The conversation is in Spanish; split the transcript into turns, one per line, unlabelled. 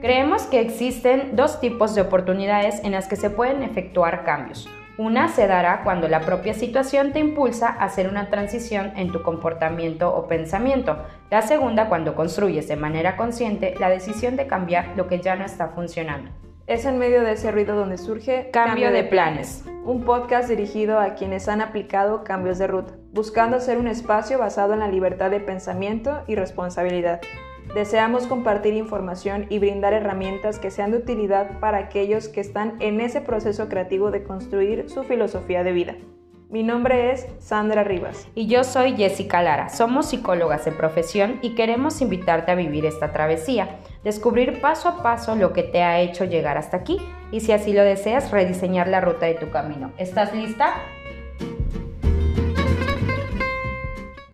Creemos que existen dos tipos de oportunidades en las que se pueden efectuar cambios. Una se dará cuando la propia situación te impulsa a hacer una transición en tu comportamiento o pensamiento. La segunda cuando construyes de manera consciente la decisión de cambiar lo que ya no está funcionando.
Es en medio de ese ruido donde surge
Cambio, de, planes.
un podcast dirigido a quienes han aplicado cambios de ruta, buscando ser un espacio basado en la libertad de pensamiento y responsabilidad. Deseamos compartir información y brindar herramientas que sean de utilidad para aquellos que están en ese proceso creativo de construir su filosofía de vida. Mi nombre es Sandra Rivas.
Y yo soy Jessica Lara. Somos psicólogas de profesión y queremos invitarte a vivir esta travesía, descubrir paso a paso lo que te ha hecho llegar hasta aquí y si así lo deseas, rediseñar la ruta de tu camino. ¿Estás lista?